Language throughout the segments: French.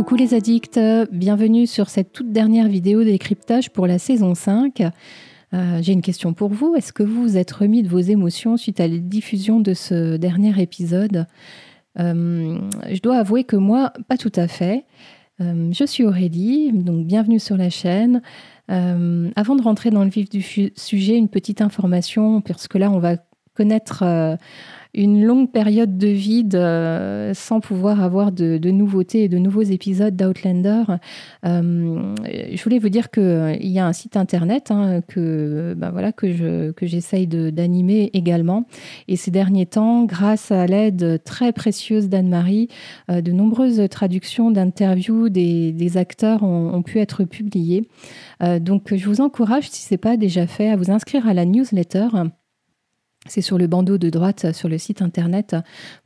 Coucou les addicts, bienvenue sur cette toute dernière vidéo décryptage pour la saison 5. Euh, j'ai une question pour vous. Est-ce que vous vous êtes remis de vos émotions suite à la diffusion de ce dernier épisode? Euh, Je dois avouer que moi, pas tout à fait. Euh, je suis Aurélie, donc bienvenue sur la chaîne. avant de rentrer dans le vif du sujet, une petite information, parce que là, on va connaître une longue période de vide euh, sans pouvoir avoir de, nouveautés et de nouveaux épisodes d'Outlander. Euh, je voulais vous dire qu'il euh, y a un site internet hein, que, ben voilà, que, je, que j'essaye d'animer également. Et ces derniers temps, grâce à l'aide très précieuse d'Anne-Marie, de nombreuses traductions d'interviews des, des acteurs ont, ont, pu être publiées. donc je vous encourage, si ce n'est pas déjà fait, à vous inscrire à la newsletter. C'est sur le bandeau de droite sur le site internet.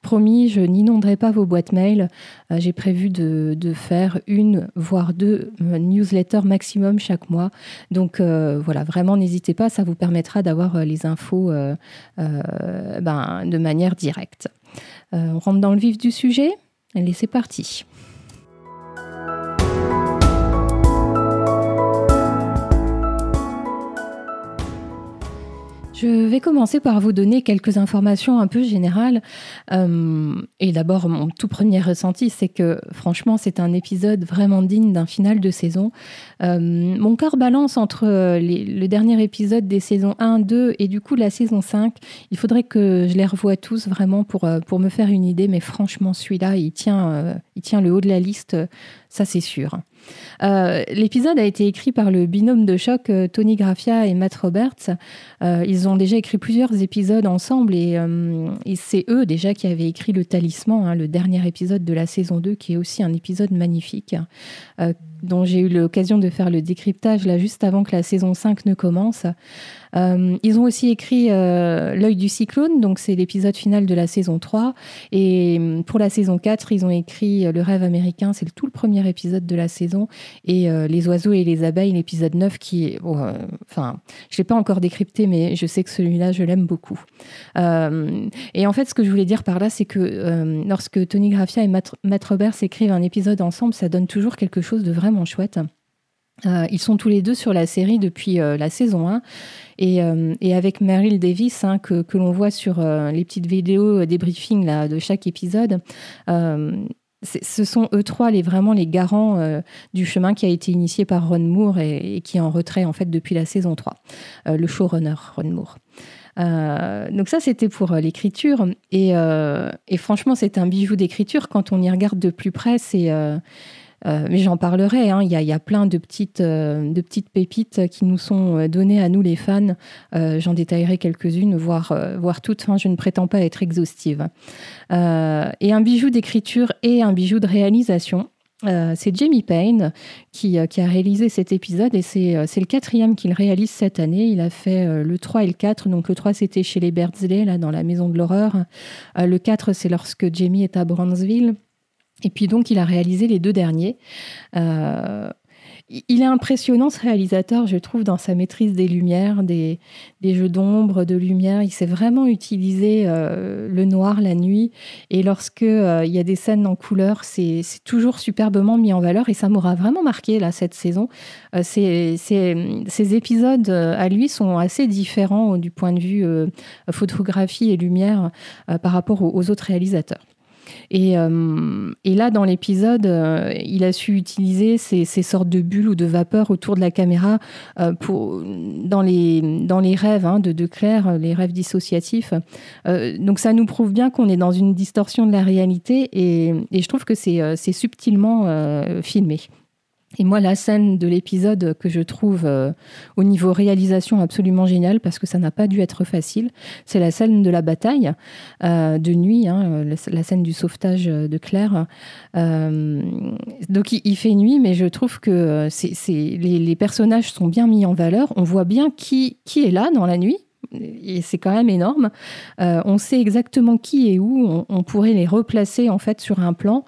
Promis, je n'inonderai pas vos boîtes mail. Euh, j'ai prévu de, faire une, voire deux euh, newsletters maximum chaque mois. Donc euh, voilà, vraiment n'hésitez pas, ça vous permettra d'avoir les infos ben, de manière directe. on rentre dans le vif du sujet? Allez, c'est parti. Je vais commencer par vous donner quelques informations un peu générales. Euh, et d'abord, mon tout premier ressenti, c'est que franchement, c'est un épisode vraiment digne d'un final de saison. Euh, mon cœur balance entre le dernier épisode des saisons 1, 2 et du coup la saison 5. Il faudrait que je les revoie tous vraiment pour, euh, pour me faire une idée, mais franchement, celui-là, il tient, il tient le haut de la liste, ça c'est sûr. Euh, l'épisode a été écrit par le binôme de choc euh, Tony Graffia et Matt Roberts. Euh, ils ont déjà écrit plusieurs épisodes ensemble et, c'est eux déjà qui avaient écrit Le Talisman, hein, le dernier épisode de la saison 2, qui est aussi un épisode magnifique, dont j'ai eu l'occasion de faire le décryptage là juste avant que la saison 5 ne commence. Euh, ils ont aussi écrit euh, L'œil du cyclone, donc c'est l'épisode final de la saison 3. Et euh, pour la saison 4, ils ont écrit Le rêve américain, c'est tout le premier épisode de la saison. Et Les oiseaux et les abeilles, l'épisode 9, qui est. enfin, je ne l'ai pas encore décrypté, mais je sais que celui-là, je l'aime beaucoup. et en fait, ce que je voulais dire par là, c'est que lorsque Tony Graffia et Matt, Matt Roberts écrivent un épisode ensemble, ça donne toujours quelque chose de vraiment chouette. Euh, ils sont tous les deux sur la série depuis euh, la saison 1 euh, et, avec Meryl Davis hein, que, l'on voit sur les petites vidéos des briefings là, de chaque épisode. ce sont eux trois les, vraiment les garants du chemin qui a été initié par Ron Moore et, qui est en retrait en fait depuis la saison 3, le showrunner Ron Moore. donc ça, c'était pour l'écriture. Et, et, franchement, c'est un bijou d'écriture. Quand on y regarde de plus près, c'est euh, mais j'en parlerai. Hein. Il, y a, plein de petites, euh, pépites qui nous sont euh, données à nous, les fans. j'en détaillerai quelques-unes, voire, toutes. je ne prétends pas être exhaustive. et un bijou d'écriture et un bijou de réalisation. c'est Jamie Payne qui, qui, a réalisé cet épisode et c'est le quatrième qu'il réalise cette année. Il a fait le 3 et le 4. Donc le 3 c'était chez les Berdsley, là dans la maison de l'horreur. le 4 c'est lorsque Jamie est à Brownsville. Et puis donc, il a réalisé les deux derniers. Euh, il est impressionnant ce réalisateur, je trouve, dans sa maîtrise des lumières, des, jeux d'ombre, de lumière. Il sait vraiment utiliser euh, le noir la nuit. Et lorsque euh, il y a des scènes en couleur, c'est toujours superbement mis en valeur. Et ça m'aura vraiment marqué là cette saison. ces, épisodes à lui sont assez différents du point de vue photographie et lumière par rapport aux autres réalisateurs. Euh, et, là, dans l'épisode, euh, il a su utiliser ces, sortes de bulles ou de vapeurs autour de la caméra euh, pour, dans, les, dans les rêves hein, de, Claire, les rêves dissociatifs. donc ça nous prouve bien qu'on est dans une distorsion de la réalité et, et je trouve que c'est subtilement filmé. Et moi, la scène de l'épisode que je trouve euh, au niveau réalisation absolument géniale, parce que ça n'a pas dû être facile, c'est la scène de la bataille euh, de nuit, hein, la scène du sauvetage de Claire. Euh, donc il, fait nuit, mais je trouve que c'est, les, personnages sont bien mis en valeur. On voit bien qui est là dans la nuit, et c'est quand même énorme. on sait exactement qui et où. On, pourrait les replacer en fait sur un plan.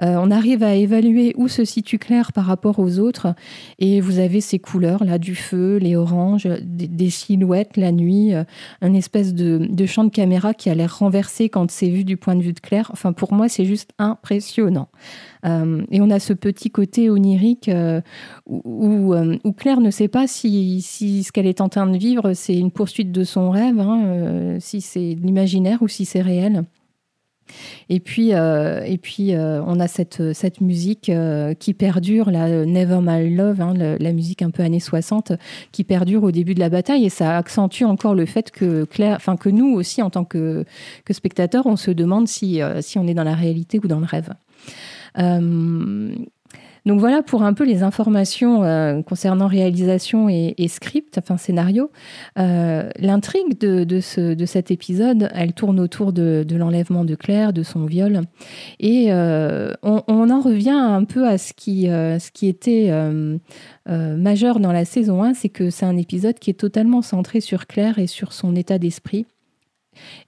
on arrive à évaluer où se situe Claire par rapport aux autres. Et vous avez ces couleurs là, du feu, les oranges, des, silhouettes la nuit, un espèce de, de champ de caméra qui a l'air renversé quand c'est vu du point de vue de Claire. Enfin, pour moi, c'est juste impressionnant. Euh, et on a ce petit côté onirique euh, euh, où, Claire ne sait pas si, ce qu'elle est en train de vivre, c'est une poursuite de son rêve, hein, si c'est l'imaginaire ou si c'est réel. Et puis, et puis on a cette, cette musique qui perdure, la Never My Love, hein, la, musique un peu années 60, qui perdure au début de la bataille. Et ça accentue encore le fait que, Claire, que nous aussi, en tant que, que spectateurs, on se demande si on est dans la réalité ou dans le rêve. Euh, donc voilà pour un peu les informations euh, concernant réalisation et, script, enfin scénario. Euh, l'intrigue de, cet épisode, elle tourne autour de, l'enlèvement de Claire, de son viol. Et on, en revient un peu à ce qui, ce qui était majeur dans la saison 1, c'est que c'est un épisode qui est totalement centré sur Claire et sur son état d'esprit.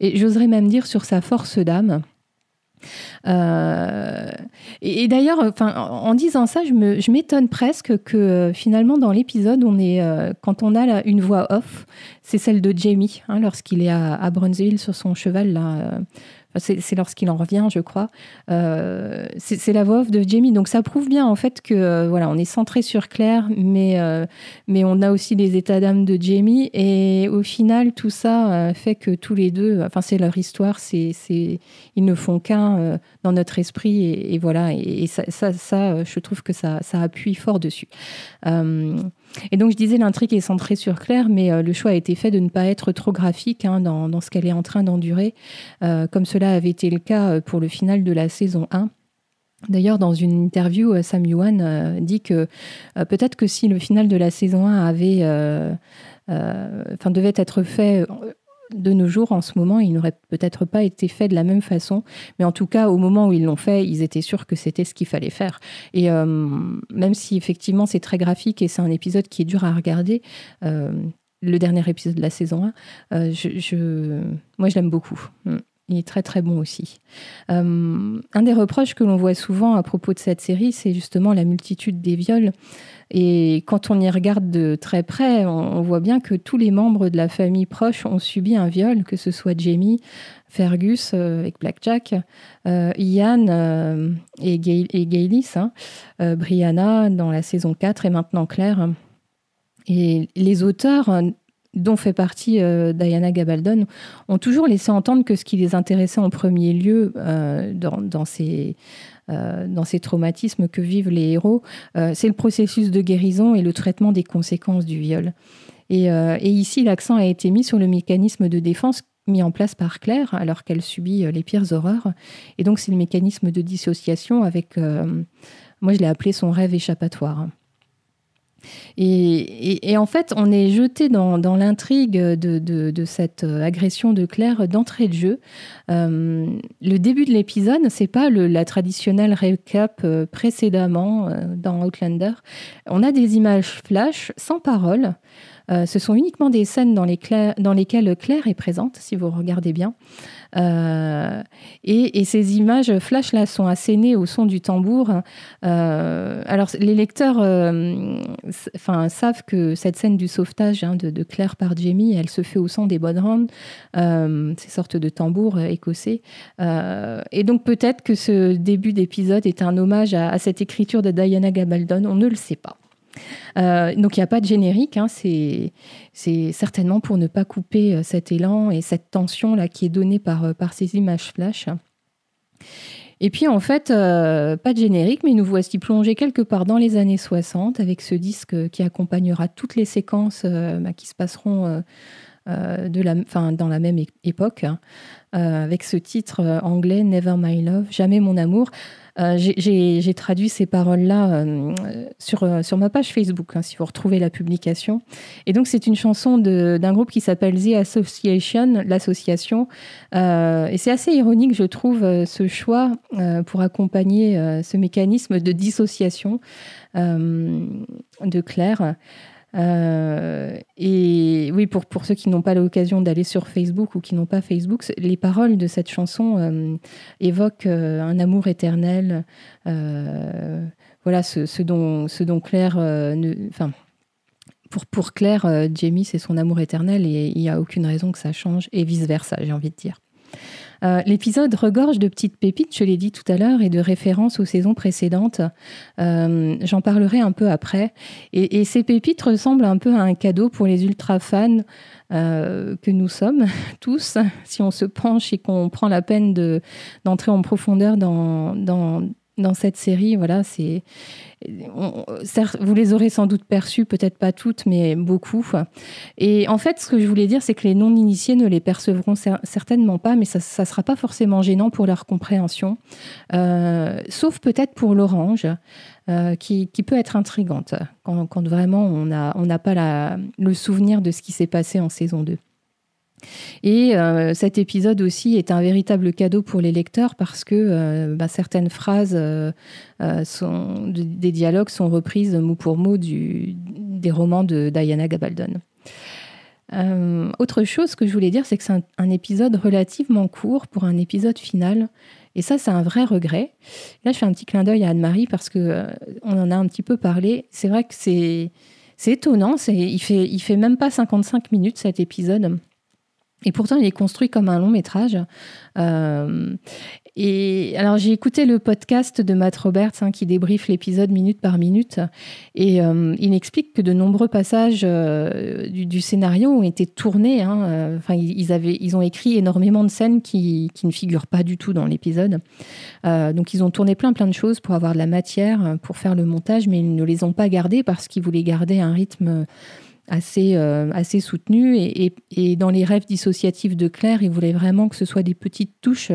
Et j'oserais même dire sur sa force d'âme. Euh, et, d'ailleurs, en disant ça, je m'étonne presque que euh, finalement dans l'épisode, on est euh, quand on a une voix off, c'est celle de Jamie hein, lorsqu'il est à, à Brunswick sur son cheval là c'est lorsqu'il en revient, je crois. Euh, c'est la voix off de Jamie. Donc ça prouve bien en fait que euh, voilà, on est centré sur Claire, mais, euh, mais on a aussi les états d'âme de Jamie. Et au final, tout ça fait que tous les deux, enfin c'est leur histoire, c'est ils ne font qu'un dans notre esprit. Et, voilà, et, ça, ça, ça, je trouve que ça, ça appuie fort dessus. Et donc, je disais, l'intrigue est centrée sur Claire, mais euh, le choix a été fait de ne pas être trop graphique hein, dans, ce qu'elle est en train d'endurer, euh, comme cela avait été le cas euh, pour le final de la saison 1. D'ailleurs, dans une interview, Sam Yuan dit que peut-être que si le final de la saison 1 avait, enfin, devait être fait de nos jours, en ce moment, il n'aurait peut-être pas été fait de la même façon. Mais en tout cas, au moment où ils l'ont fait, ils étaient sûrs que c'était ce qu'il fallait faire. Et euh, même si effectivement c'est très graphique et c'est un épisode qui est dur à regarder, euh, le dernier épisode de la saison 1, euh, moi je l'aime beaucoup. Mm. Il est très très bon aussi. un des reproches que l'on voit souvent à propos de cette série, c'est justement la multitude des viols. Et quand on y regarde de très près, on, voit bien que tous les membres de la famille proche ont subi un viol, que ce soit Jamie, Fergus euh, avec Blackjack, euh, Ian euh, et, Gaylis, hein, Brianna dans la saison 4 et maintenant Claire. Et les auteurs dont fait partie Diana Gabaldon, ont toujours laissé entendre que ce qui les intéressait en premier lieu dans, ces, euh, dans ces traumatismes que vivent les héros, euh, c'est le processus de guérison et le traitement des conséquences du viol. Et, euh, ici, l'accent a été mis sur le mécanisme de défense mis en place par Claire alors qu'elle subit les pires horreurs. Et donc, c'est le mécanisme de dissociation avec, moi je l'ai appelé son rêve échappatoire. Et, en fait, on est jeté dans, l'intrigue de, cette agression de Claire d'entrée de jeu. Euh, le début de l'épisode, c'est pas la traditionnelle récap euh, précédemment euh, dans Outlander. On a des images flash sans parole. Ce sont uniquement des scènes dans, lesquelles Claire est présente, si vous regardez bien. Euh, et, ces images flash là sont assénées au son du tambour. Euh, alors les lecteurs, euh, savent que cette scène du sauvetage hein, de, Claire par Jamie, elle se fait au son des bodhrán, ces sortes de tambours écossais. et donc peut-être que ce début d'épisode est un hommage à, à cette écriture de Diana Gabaldon. On ne le sait pas. Euh, donc il n'y a pas de générique, hein, c'est certainement pour ne pas couper euh, cet élan et cette tension là qui est donnée par, euh, ces images flash. Et puis en fait, pas de générique, mais nous voici plongés quelque part dans les années 60 avec ce disque qui accompagnera toutes les séquences bah, qui se passeront de dans la même époque, hein, avec ce titre anglais Never My Love, Jamais mon amour. Euh, j'ai traduit ces paroles-là euh, sur, euh, sur ma page Facebook, hein, si vous retrouvez la publication. Et donc, c'est une chanson d'un groupe qui s'appelle The Association, l'association. et c'est assez ironique, je trouve, ce choix pour accompagner ce mécanisme de dissociation de Claire. Et oui, pour, pour ceux qui n'ont pas l'occasion d'aller sur Facebook ou qui n'ont pas Facebook, les paroles de cette chanson évoquent un amour éternel. voilà ce, dont, ce dont Claire. Enfin, pour, pour Claire, Jamie, c'est son amour éternel et il n'y a aucune raison que ça change, et vice-versa, j'ai envie de dire. Euh, l'épisode regorge de petites pépites, je l'ai dit tout à l'heure, et de références aux saisons précédentes. Euh, j'en parlerai un peu après. Et, ces pépites ressemblent un peu à un cadeau pour les ultra fans euh, que nous sommes tous. Si on se penche et qu'on prend la peine d'entrer en profondeur dans, dans, dans cette série, voilà, c'est vous les aurez sans doute perçues, peut-être pas toutes, mais beaucoup. Et en fait, ce que je voulais dire, c'est que les non-initiés ne les percevront certainement pas, mais ça ne sera pas forcément gênant pour leur compréhension, euh, sauf peut-être pour l'orange, euh, qui, peut être intrigante quand, vraiment on n'a pas le souvenir de ce qui s'est passé en saison 2. Et euh, cet épisode aussi est un véritable cadeau pour les lecteurs parce que euh, bah, certaines phrases euh, sont, des dialogues sont reprises mot pour mot du, des romans de Diana Gabaldon. autre chose que je voulais dire, c'est que c'est un, épisode relativement court pour un épisode final. Et ça, c'est un vrai regret. Là, je fais un petit clin d'œil à Anne-Marie parce que on en a un petit peu parlé. C'est vrai que c'est, étonnant. Il fait, il fait même pas 55 minutes cet épisode. Et pourtant, il est construit comme un long métrage. Euh, et alors, j'ai écouté le podcast de Matt Roberts hein, qui débriefe l'épisode minute par minute. Et euh, il explique que de nombreux passages euh, du, scénario ont été tournés. Hein, enfin, ils, avaient, ils ont écrit énormément de scènes qui, qui ne figurent pas du tout dans l'épisode. donc, ils ont tourné plein, plein de choses pour avoir de la matière, pour faire le montage, mais ils ne les ont pas gardées parce qu'ils voulaient garder un rythme assez, euh, assez soutenu. Et, et, dans les rêves dissociatifs de Claire, il voulait vraiment que ce soit des petites touches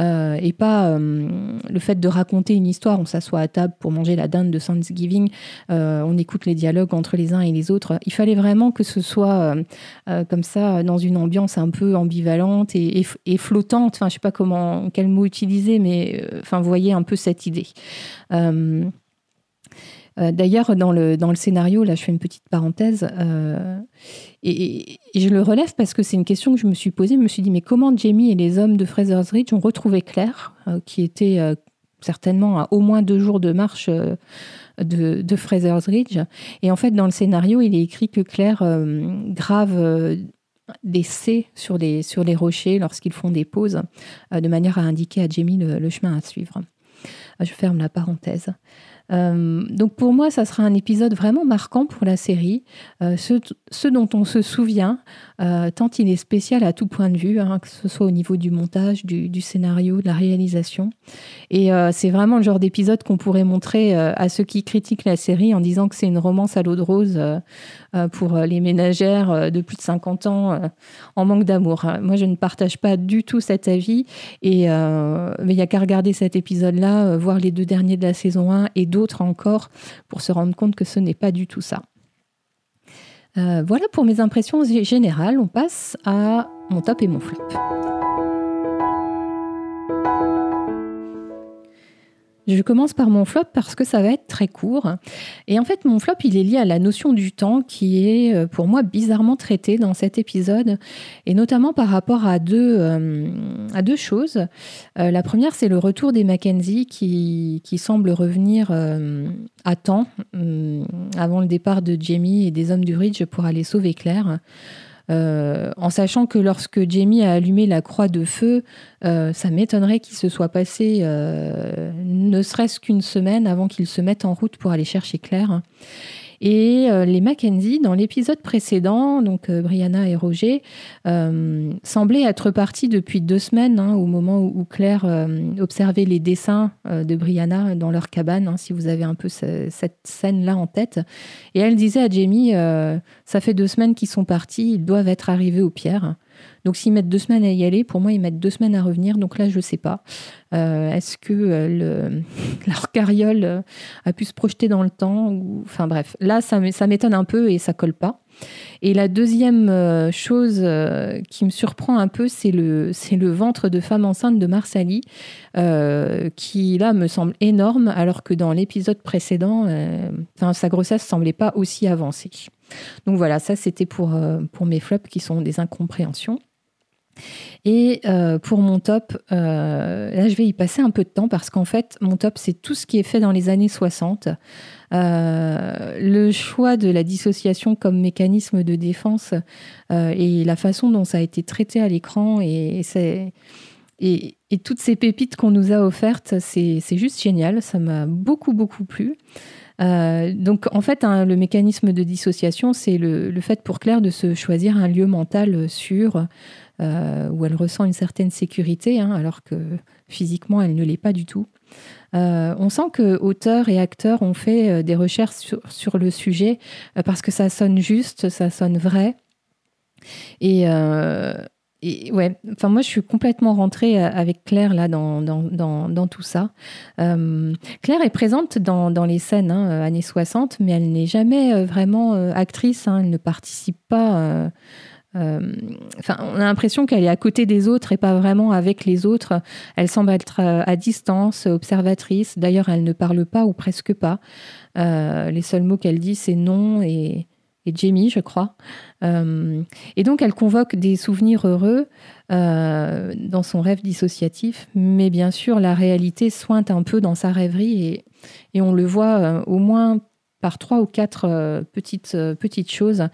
euh, et pas euh, le fait de raconter une histoire. On s'assoit à table pour manger la dinde de Thanksgiving, on écoute les dialogues entre les uns et les autres. Il fallait vraiment que ce soit comme ça, dans une ambiance un peu ambivalente et, et flottante. Enfin, je sais pas comment, quel mot utiliser, mais enfin, vous voyez un peu cette idée. Euh, d'ailleurs, dans le, dans le scénario, là, je fais une petite parenthèse, euh, et, je le relève parce que c'est une question que je me suis posée. Je me suis dit, mais comment Jamie et les hommes de Fraser's Ridge ont retrouvé Claire, euh, qui était certainement à au moins deux jours de marche de, Fraser's Ridge Et en fait, dans le scénario, il est écrit que Claire grave des C sur les, sur les rochers lorsqu'ils font des pauses, de manière à indiquer à Jamie le chemin à suivre. Je ferme la parenthèse. Euh, donc pour moi, ça sera un épisode vraiment marquant pour la série, euh, ce, dont on se souvient, euh, tant il est spécial à tout point de vue, hein, que ce soit au niveau du montage, du, scénario, de la réalisation. Et c'est vraiment le genre d'épisode qu'on pourrait montrer à ceux qui critiquent la série en disant que c'est une romance à l'eau de rose pour les ménagères de plus de 50 ans en manque d'amour. Moi, je ne partage pas du tout cet avis, et, mais il n'y a qu'à regarder cet épisode-là, voir les deux derniers de la saison 1 et d'autres encore pour se rendre compte que ce n'est pas du tout ça. Euh, voilà pour mes impressions générales. On passe à mon top et mon flop. Je commence par mon flop parce que ça va être très court. Et en fait, mon flop, il est lié à la notion du temps qui est euh, pour moi bizarrement traitée dans cet épisode, et notamment par rapport à deux, euh, choses. Euh, la première, c'est le retour des Mackenzie qui, qui semble revenir à temps, avant le départ de Jamie et des hommes du Ridge pour aller sauver Claire. Euh, en sachant que lorsque Jamie a allumé la croix de feu, euh, ça m'étonnerait qu'il se soit passé euh, ne serait-ce qu'une semaine avant qu'il se mette en route pour aller chercher Claire. Et euh, les Mackenzie, dans l'épisode précédent, donc euh, Brianna et Roger, euh, semblaient être partis depuis deux semaines, hein, au moment où, Claire observait les dessins de Brianna dans leur cabane, hein, si vous avez un peu cette scène-là en tête. Et elle disait à Jamie, ça fait deux semaines qu'ils sont partis, ils doivent être arrivés aux pierres. Donc s'ils mettent deux semaines à y aller, pour moi, ils mettent deux semaines à revenir. Donc là, je ne sais pas. Euh, est-ce que euh, leur carriole euh, a pu se projeter dans le temps. Enfin bref, là, ça m'étonne un peu et ça colle pas. Et la deuxième chose qui me surprend un peu, c'est le, le ventre de femme enceinte de Marsali, qui là me semble énorme, alors que dans l'épisode précédent, sa grossesse semblait pas aussi avancée. Donc voilà, ça c'était pour, pour mes flops qui sont des incompréhensions. Et pour mon top, là je vais y passer un peu de temps parce qu'en fait mon top c'est tout ce qui est fait dans les années 60. le choix de la dissociation comme mécanisme de défense et la façon dont ça a été traité à l'écran et, toutes ces pépites qu'on nous a offertes, c'est juste génial. Ça m'a beaucoup, beaucoup plu. Euh, donc, en fait, hein, le mécanisme de dissociation, c'est le, fait pour Claire de se choisir un lieu mental sûr euh, où elle ressent une certaine sécurité, hein, alors que physiquement, elle ne l'est pas du tout. Euh, on sent que auteurs et acteurs ont fait des recherches sur, le sujet parce que ça sonne juste, ça sonne vrai. Et ouais, enfin moi je suis complètement rentrée euh, avec Claire là dans, tout ça. Euh, Claire est présente dans, les scènes hein, euh, années 60, mais elle n'est jamais vraiment actrice, hein, elle ne participe pas. Enfin, on a l'impression qu'elle est à côté des autres et pas vraiment avec les autres. Elle semble être à distance, observatrice. D'ailleurs, elle ne parle pas ou presque pas. les seuls mots qu'elle dit, c'est non et, et Jamie, je crois. Euh, et donc, elle convoque des souvenirs heureux euh, dans son rêve dissociatif, mais bien sûr, la réalité sointe un peu dans sa rêverie et, on le voit euh, au moins par trois ou quatre petites, petites choses.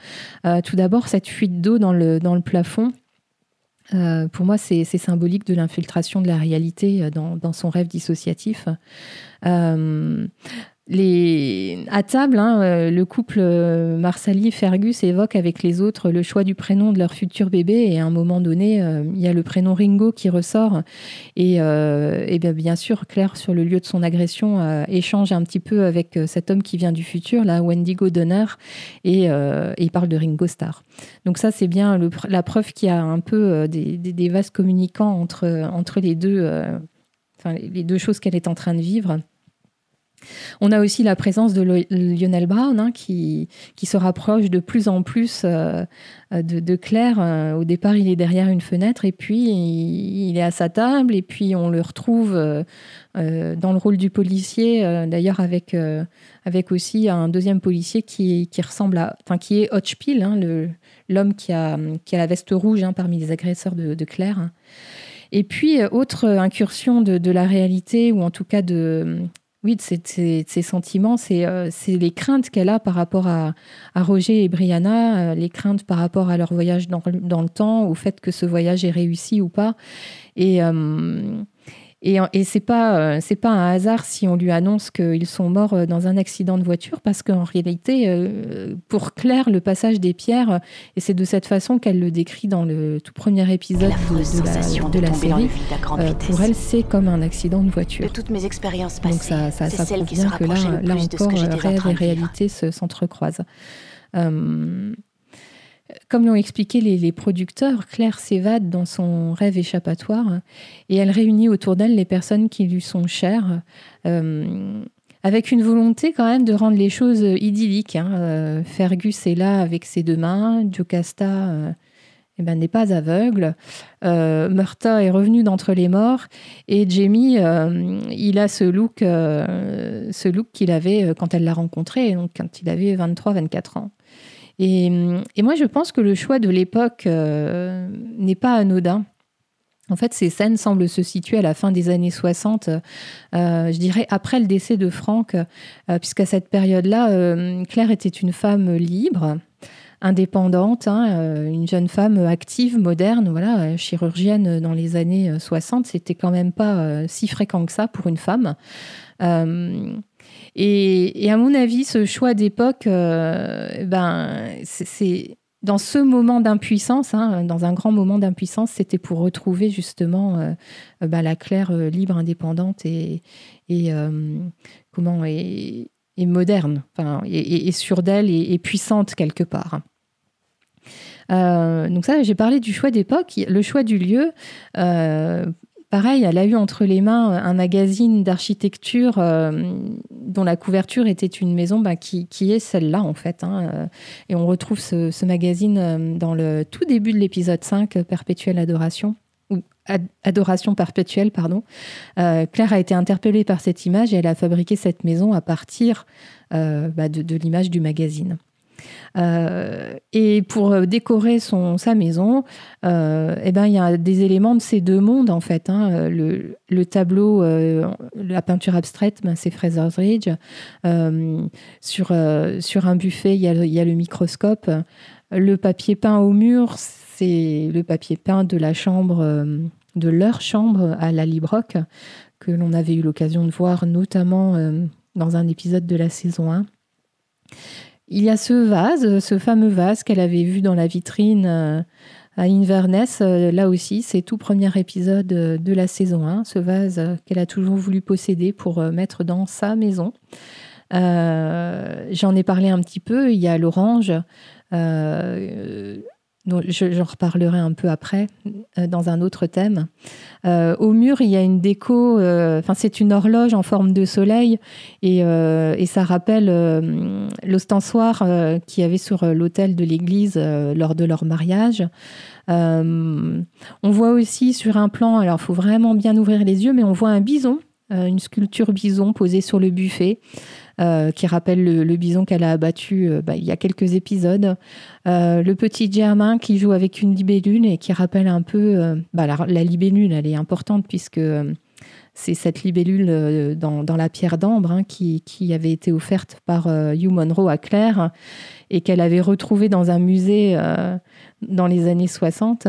tout d'abord, cette fuite d'eau dans le, plafond. pour moi, c'est symbolique de l'infiltration de la réalité dans, son rêve dissociatif. Les... À table, hein, euh, le couple euh, Marsali-Fergus évoque avec les autres le choix du prénom de leur futur bébé et à un moment donné, euh, il y a le prénom Ringo qui ressort et, bien, sûr, Claire, sur le lieu de son agression, échange un petit peu avec cet homme qui vient du futur, là, Wendigo Donner, et, il parle de Ringo Starr. Donc ça, c'est bien la preuve qu'il y a un peu des, vases communicants entre, entre les, deux, les deux choses qu'elle est en train de vivre. On a aussi la présence de Lionel Brown hein, qui, qui, se rapproche de plus en plus euh, de, Claire. Euh, au départ, il est derrière une fenêtre et puis il, est à sa table et puis on le retrouve euh, dans le rôle du policier, d'ailleurs avec, avec aussi un deuxième policier qui, qui ressemble à, qui est Hotch hein, l'homme qui a, qui a la veste rouge hein, parmi les agresseurs de, Claire. Et puis, autre incursion de, la réalité, ou en tout cas de, oui, de ses, sentiments, euh, c'est les craintes qu'elle a par rapport à, Roger et Brianna, euh, les craintes par rapport à leur voyage dans, le temps, au fait que ce voyage est réussi ou pas. Et, euh, et, et c'est pas euh, c'est pas un hasard si on lui annonce qu'ils sont morts euh, dans un accident de voiture parce qu'en réalité, euh, pour Claire, le passage des pierres, et c'est de cette façon qu'elle le décrit dans le tout premier épisode de, la, série, pour elle, c'est comme un accident de voiture. De toutes mes expériences passées, Donc ça, ça, ça prouve bien que là, là encore, rêve et réalité s'entrecroisent. Comme l'ont expliqué les, producteurs, Claire s'évade dans son rêve échappatoire et elle réunit autour d'elle les personnes qui lui sont chères, euh, avec une volonté quand même de rendre les choses idylliques. Hein. Euh, Fergus est là avec ses deux mains, Jocasta euh, eh ben, n'est pas aveugle, Murta est revenu d'entre les morts et Jamie, il a ce look, ce look qu'il avait quand elle l'a rencontré, donc quand il avait 23-24 ans. Et, moi, je pense que le choix de l'époque euh, n'est pas anodin. En fait, ces scènes semblent se situer à la fin des années 60, euh, je dirais après le décès de Franck, euh, puisqu'à cette période-là, Claire était une femme libre, indépendante, hein, une jeune femme active, moderne, voilà, chirurgienne dans les années 60. C'était quand même pas si fréquent que ça pour une femme. Et, à mon avis, ce choix d'époque, euh, ben, c'est dans ce moment d'impuissance, hein, dans un grand moment d'impuissance, c'était pour retrouver justement euh, ben, la Claire euh, libre, indépendante et, et comment et, moderne, enfin, et, sûre d'elle et, puissante quelque part. donc ça, j'ai parlé du choix d'époque, le choix du lieu. Pareil, elle a eu entre les mains un magazine d'architecture euh, dont la couverture était une maison bah, qui, est celle-là en fait. Hein, euh, et on retrouve ce, magazine euh, dans le tout début de l'épisode 5, Perpétuelle Adoration. Ou Adoration perpétuelle, pardon. Claire a été interpellée par cette image et elle a fabriqué cette maison à partir bah, de, l'image du magazine. Et pour décorer son, sa maison, eh ben, il y a des éléments de ces deux mondes, en fait. Hein. Le, le, tableau, la peinture abstraite, ben, c'est Fraser's Ridge. sur, sur un buffet, il y, a, y a le microscope. Le papier peint au mur, c'est le papier peint de la chambre, de leur chambre à la Librock, que l'on avait eu l'occasion de voir notamment dans un épisode de la saison 1. Il y a ce vase, ce fameux vase qu'elle avait vu dans la vitrine euh, à Inverness. Euh, là aussi, c'est tout premier épisode de la saison 1, ce vase qu'elle a toujours voulu posséder pour euh, mettre dans sa maison. J'en ai parlé un petit peu. Il y a l'orange j'en reparlerai un peu après euh, dans un autre thème. Euh, au mur, il y a une déco, euh, enfin c'est une horloge en forme de soleil et, et ça rappelle l'ostensoir qu'il y avait sur l'autel de l'église lors de leur mariage. on voit aussi sur un plan, alors il faut vraiment bien ouvrir les yeux, mais on voit un bison, une sculpture bison posée sur le buffet. Euh, qui rappelle le, bison qu'elle a abattu euh, bah, il y a quelques épisodes. Euh, le petit Germain qui joue avec une libellule et qui rappelle un peu... Bah, la, libellule, elle est importante puisque c'est cette libellule dans, la pierre d'ambre hein, qui, qui, avait été offerte par Hugh Monroe à Claire et qu'elle avait retrouvée dans un musée dans les années 60.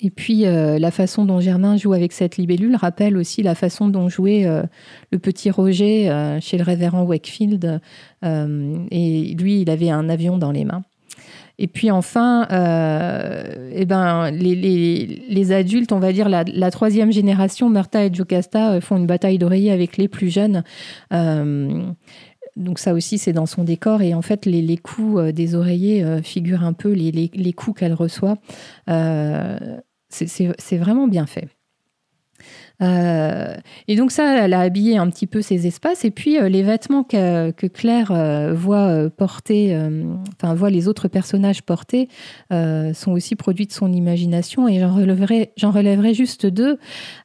Et puis, euh, la façon dont Germain joue avec cette libellule rappelle aussi la façon dont jouait euh, le petit Roger euh, chez le révérend Wakefield. et lui, il avait un avion dans les mains. Et puis enfin, eh ben, les, adultes, on va dire la, troisième génération, Martha et Jocasta, font une bataille d'oreiller avec les plus jeunes. donc ça aussi, c'est dans son décor. Et en fait, les, coups des oreillers figurent un peu les, les coups qu'elle reçoit. C'est vraiment bien fait. Euh, et donc ça, elle a habillé un petit peu ces espaces. Et puis euh, les vêtements que, Claire euh, voit porter, enfin voit les autres personnages porter, sont aussi produits de son imagination. Et j'en relèverai, juste deux,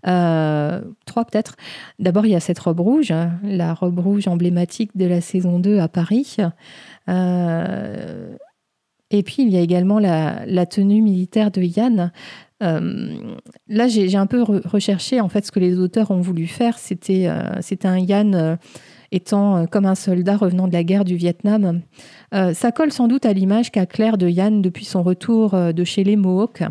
trois peut-être. D'abord, il y a cette robe rouge, hein, la robe rouge emblématique de la saison 2 à Paris. et puis, il y a également la, tenue militaire de Yann, là, j'ai un peu recherché en fait ce que les auteurs ont voulu faire. C'était euh, un Yann euh, étant comme un soldat revenant de la guerre du Vietnam. ça colle sans doute à l'image qu'a Claire de Yann depuis son retour de chez les Mohawks.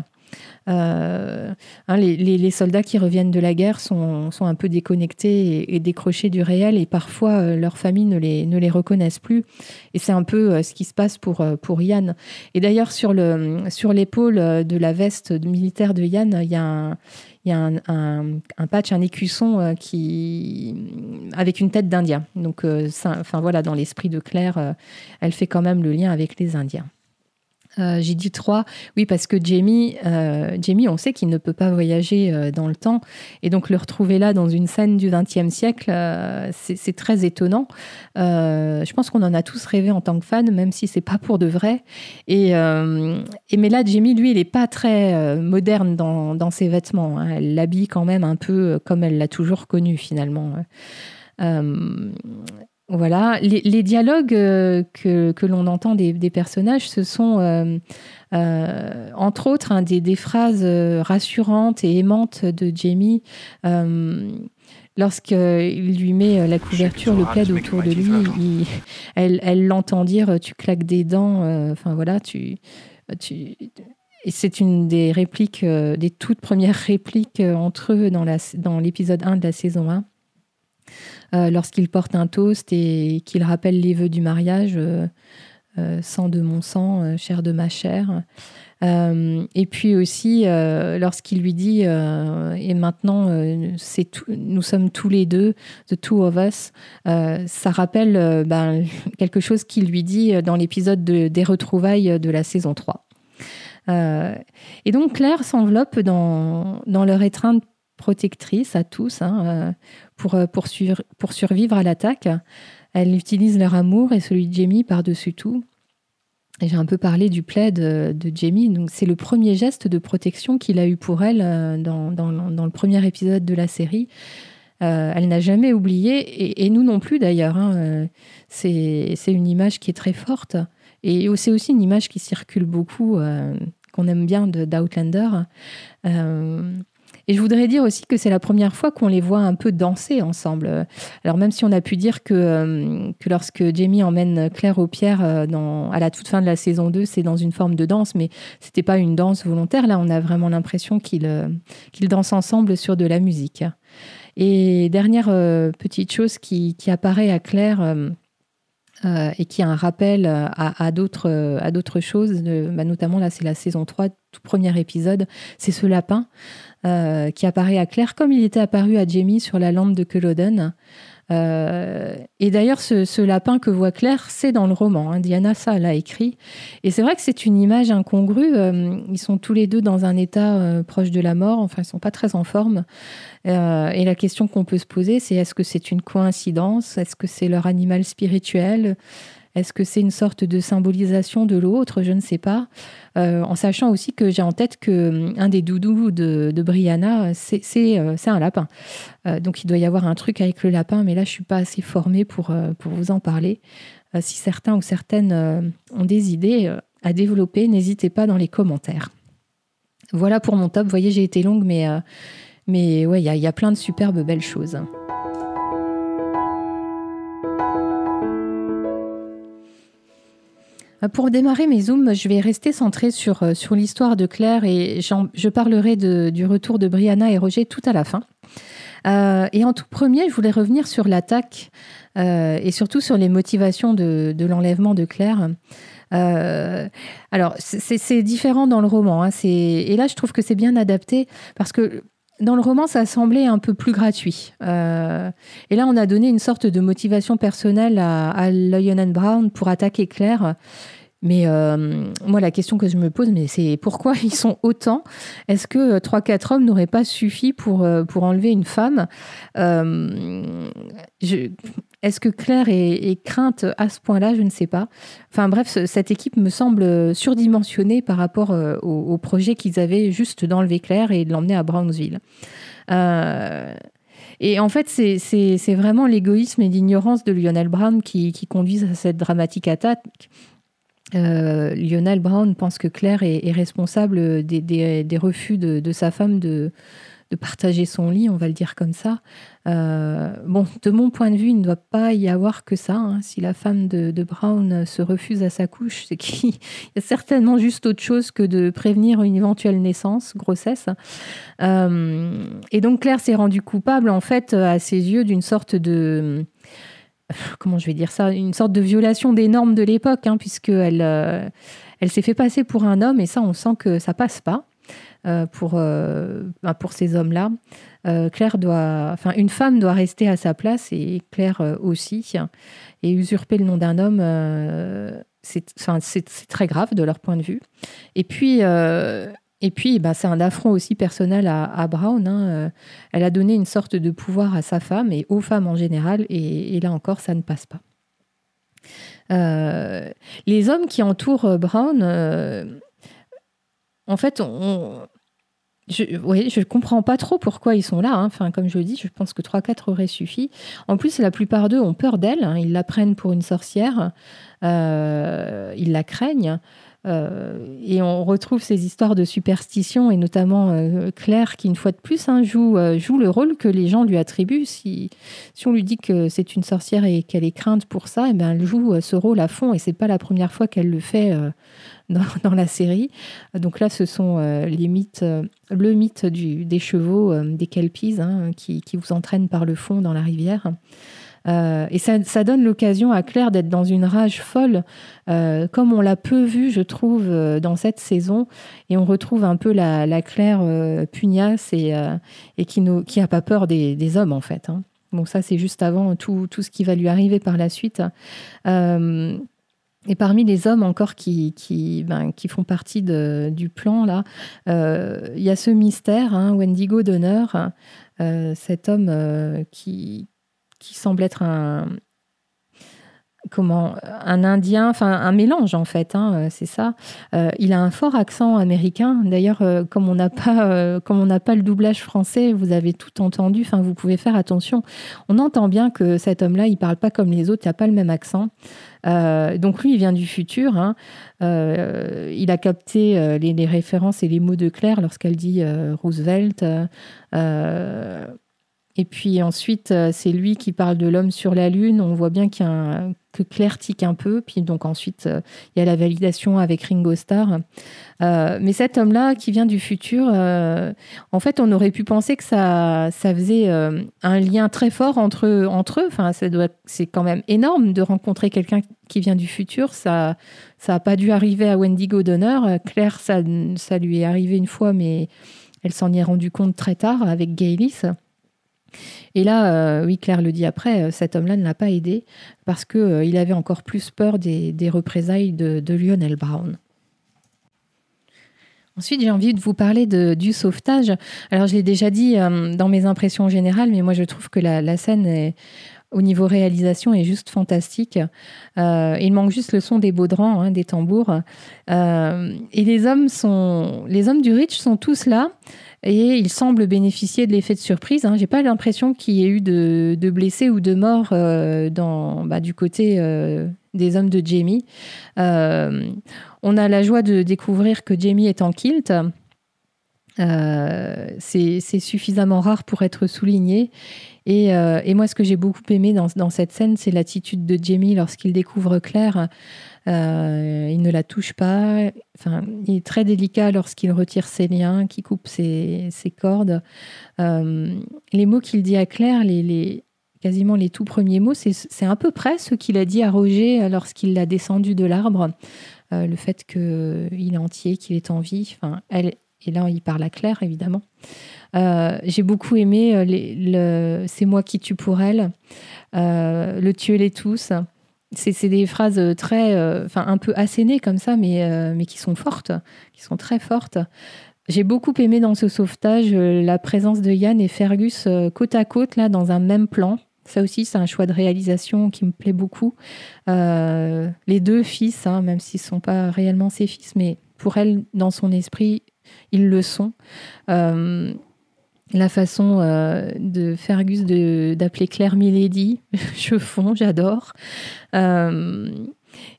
Euh, hein, les, soldats qui reviennent de la guerre sont, un peu déconnectés et, décrochés du réel et parfois euh, leur famille ne les, ne reconnaissent plus. Et c'est un peu euh, ce qui se passe pour, pour Yann. Et d'ailleurs, sur l'épaule sur de la veste militaire de Yann, il y a un y a un, patch, un écusson qui avec une tête d'Indien. Donc, voilà, dans l'esprit de Claire, elle fait quand même le lien avec les Indiens. Euh, j'ai dit trois, oui, parce que Jamie, euh, Jamie on sait qu'il ne peut pas voyager euh, dans le temps. Et donc, le retrouver là dans une scène du XXe siècle, c'est très étonnant. je pense qu'on en a tous rêvé en tant que fan, même si c'est pas pour de vrai. Et, mais là, Jamie, lui, il n'est pas très moderne dans, dans, ses vêtements. Hein. Elle l'habille quand même un peu comme elle l'a toujours connu, finalement. Voilà, les, dialogues euh, que, l'on entend des, personnages, ce sont euh, euh, entre autres hein, des, phrases rassurantes et aimantes de Jamie. Lorsqu'il lui met la couverture, le plaid autour de lui, elle l'entend dire Tu claques des dents. Enfin voilà, tu. tu et c'est une des répliques, des toutes premières répliques entre eux dans l'épisode dans 1 de la saison 1. Euh, lorsqu'il porte un toast et qu'il rappelle les vœux du mariage, euh, euh, sang de mon sang, chair de ma chair. et puis aussi, lorsqu'il lui dit, et maintenant, c'est nous sommes tous les deux, the two of us, ça rappelle ben, quelque chose qu'il lui dit dans l'épisode des retrouvailles de la saison 3. et donc Claire s'enveloppe dans, dans leur étreinte protectrice à tous hein, euh, pour, euh, pour, pour survivre à l'attaque. Elle utilise leur amour et celui de Jamie par-dessus tout. Et j'ai un peu parlé du plaid de, Jamie. Donc c'est le premier geste de protection qu'il a eu pour elle euh, dans, dans, le premier épisode de la série. elle n'a jamais oublié, et, nous non plus d'ailleurs. Hein, c'est une image qui est très forte. Et c'est aussi une image qui circule beaucoup, qu'on aime bien d'Outlander. Et je voudrais dire aussi que c'est la première fois qu'on les voit un peu danser ensemble. Alors même si on a pu dire que, euh, que lorsque Jamie emmène Claire aux pierres euh, dans, à la toute fin de la saison 2, c'est dans une forme de danse, mais c'était pas une danse volontaire. Là, on a vraiment l'impression qu'ils euh, qu'ils dansent ensemble sur de la musique. Et dernière petite chose qui, qui, apparaît à Claire. et qui a un rappel à, à d'autres choses, bah, notamment là c'est la saison 3, tout premier épisode, c'est ce lapin. Euh, qui apparaît à Claire comme il était apparu à Jamie sur la lampe de Culloden. Euh, et d'ailleurs, ce, lapin que voit Claire, c'est dans le roman. Hein. Diana, ça, l'a écrit. Et c'est vrai que c'est une image incongrue. Euh, ils sont tous les deux dans un état proche de la mort. Enfin, ils sont pas très en forme. et la question qu'on peut se poser, c'est est-ce que c'est une coïncidence? Est-ce que c'est leur animal spirituel? Est-ce que c'est une sorte de symbolisation de l'autre? Je ne sais pas. Euh, en sachant aussi que j'ai en tête que hum, un des doudous de, Brianna, euh, c'est un lapin. Euh, donc il doit y avoir un truc avec le lapin, mais là je suis pas assez formée pour, vous en parler. si certains ou certaines ont des idées à développer, n'hésitez pas dans les commentaires. Voilà pour mon top. Vous voyez, j'ai été longue, mais, mais ouais, il y, a plein de superbes belles choses. Pour démarrer mes zooms, je vais rester centré sur, euh, sur l'histoire de Claire et je parlerai du retour de Brianna et Roger tout à la fin. Euh, et en tout premier, je voulais revenir sur l'attaque et surtout sur les motivations de, l'enlèvement de Claire. alors, c'est différent dans le roman. Hein, et là, je trouve que c'est bien adapté parce que dans le roman, ça semblait un peu plus gratuit. et là, on a donné une sorte de motivation personnelle à, à Lionel Brown pour attaquer Claire. Mais euh, moi, la question que je me pose, c'est pourquoi ils sont autant? Est-ce que 3-4 hommes n'auraient pas suffi pour, euh, enlever une femme? Euh, Est-ce que Claire est, crainte à ce point-là? Je ne sais pas. Enfin bref, cette équipe me semble surdimensionnée par rapport au, projet qu'ils avaient juste d'enlever Claire et de l'emmener à Brownsville. Et en fait, c'est vraiment l'égoïsme et l'ignorance de Lionel Brown qui, qui, conduisent à cette dramatique attaque. Euh, Lionel Brown pense que Claire est, responsable des, refus de, sa femme de, partager son lit, on va le dire comme ça. Euh, bon, de mon point de vue, il ne doit pas y avoir que ça. Hein. Si la femme de, Brown se refuse à sa couche, c'est qu'il y a certainement juste autre chose que de prévenir une éventuelle naissance, grossesse. Euh, et donc Claire s'est rendue coupable, en fait, à ses yeux, d'une sorte de comment je vais dire ça, une sorte de violation des normes de l'époque, hein, puisqu'elle euh, elle s'est fait passer pour un homme, et ça, on sent que ça passe pas. Euh, pour, euh, bah, pour ces hommes-là. Claire doit, enfin, une femme doit rester à sa place et Claire aussi. Et usurper le nom d'un homme, c'est très grave de leur point de vue. Et puis, et puis, bah, c'est un affront aussi personnel à, Brown. Hein. Euh, elle a donné une sorte de pouvoir à sa femme et aux femmes en général, et, là encore, ça ne passe pas. Euh, les hommes qui entourent euh, Brown, en fait, je comprends pas trop pourquoi ils sont là. Hein. Enfin, comme je le dis, je pense que 3-4 auraient suffi. En plus, la plupart d'eux ont peur d'elle. Hein. Ils la prennent pour une sorcière. ils la craignent. Euh, et on retrouve ces histoires de superstition, et notamment euh, Claire, qui, une fois de plus, hein, joue, euh, joue le rôle que les gens lui attribuent. Si, si on lui dit que c'est une sorcière et qu'elle est crainte pour ça, et eh bien, elle joue ce rôle à fond, et c'est pas la première fois qu'elle le fait dans, la série. Donc là, ce sont les mythes, le mythe des chevaux, des kelpies, hein, qui, vous entraînent par le fond dans la rivière. Euh, et ça, donne l'occasion à Claire d'être dans une rage folle, euh, comme on l'a peu vu, je trouve, euh, dans cette saison. Et on retrouve un peu la, Claire pugnace et, qui n'a pas peur des, hommes, en fait. Hein. Bon, ça, c'est juste avant tout, ce qui va lui arriver par la suite. et parmi les hommes encore qui, qui, ben, font partie du plan, là, il y a ce mystère, hein, Wendigo Donner, cet homme qui, qui semble être un, comment un Indien, enfin un mélange en fait, hein, c'est ça. il a un fort accent américain. D'ailleurs, comme on n'a pas, comme on n'a pas le doublage français, vous avez tout entendu. Enfin, vous pouvez faire attention. On entend bien que cet homme-là, il parle pas comme les autres, il n'a pas le même accent. donc lui, il vient du futur. Hein. il a capté les, références et les mots de Claire lorsqu'elle dit Roosevelt. Et puis ensuite, euh, c'est lui qui parle de l'homme sur la Lune. On voit bien que Claire tique un peu. Puis donc ensuite, euh, il y a la validation avec Ringo Starr. Euh, mais cet homme-là qui vient du futur, en fait, on aurait pu penser que ça, faisait un lien très fort entre, eux. Enfin, c'est quand même énorme de rencontrer quelqu'un qui vient du futur. Ça, ça a pas dû arriver à Wendigo Donner. Claire, ça, ça lui est arrivé une fois, mais elle s'en est rendue compte très tard avec Gaylis. Et là, euh, oui, Claire le dit après, euh, cet homme-là ne l'a pas aidé parce qu'il euh, il avait encore plus peur des, représailles de, Lionel Brown. Ensuite, j'ai envie de vous parler du sauvetage. Alors, je l'ai déjà dit dans mes impressions générales, mais moi, je trouve que la, scène au niveau réalisation est juste fantastique. il manque juste le son des baudrans, hein, des tambours. et les hommes sont, les hommes du Rich sont tous là et il semble bénéficier de l'effet de surprise. Hein. J'ai pas l'impression qu'il y ait eu de, blessés ou de morts euh, bah, du côté euh, des hommes de Jamie. Euh, on a la joie de découvrir que Jamie est en kilt. c'est suffisamment rare pour être souligné. Et, et moi, ce que j'ai beaucoup aimé dans cette scène, c'est l'attitude de Jamie lorsqu'il découvre Claire. Euh, il ne la touche pas. Enfin, il est très délicat lorsqu'il retire ses liens, qu'il coupe ses, cordes. Euh, les mots qu'il dit à Claire, les, quasiment les tout premiers mots, c'est à peu près ce qu'il a dit à Roger lorsqu'il l'a descendu de l'arbre. Euh, le fait qu'il est entier, qu'il est en vie. Enfin, elle, et là, il parle à Claire, évidemment. J'ai beaucoup aimé le, C'est moi qui tue pour elle, le tuer-les tous c'est des phrases très, euh, enfin un peu assénées comme ça, mais, euh, mais qui sont fortes, qui sont très fortes. J'ai beaucoup aimé dans ce sauvetage euh, la présence de Yann et Fergus côte à côte, là, dans un même plan. Ça aussi, c'est un choix de réalisation qui me plaît beaucoup. les deux fils, hein, même s'ils ne sont pas réellement ses fils, mais pour elle, dans son esprit, ils le sont la façon euh, de Fergus d'appeler Claire Milady, je fonds, j'adore. Euh,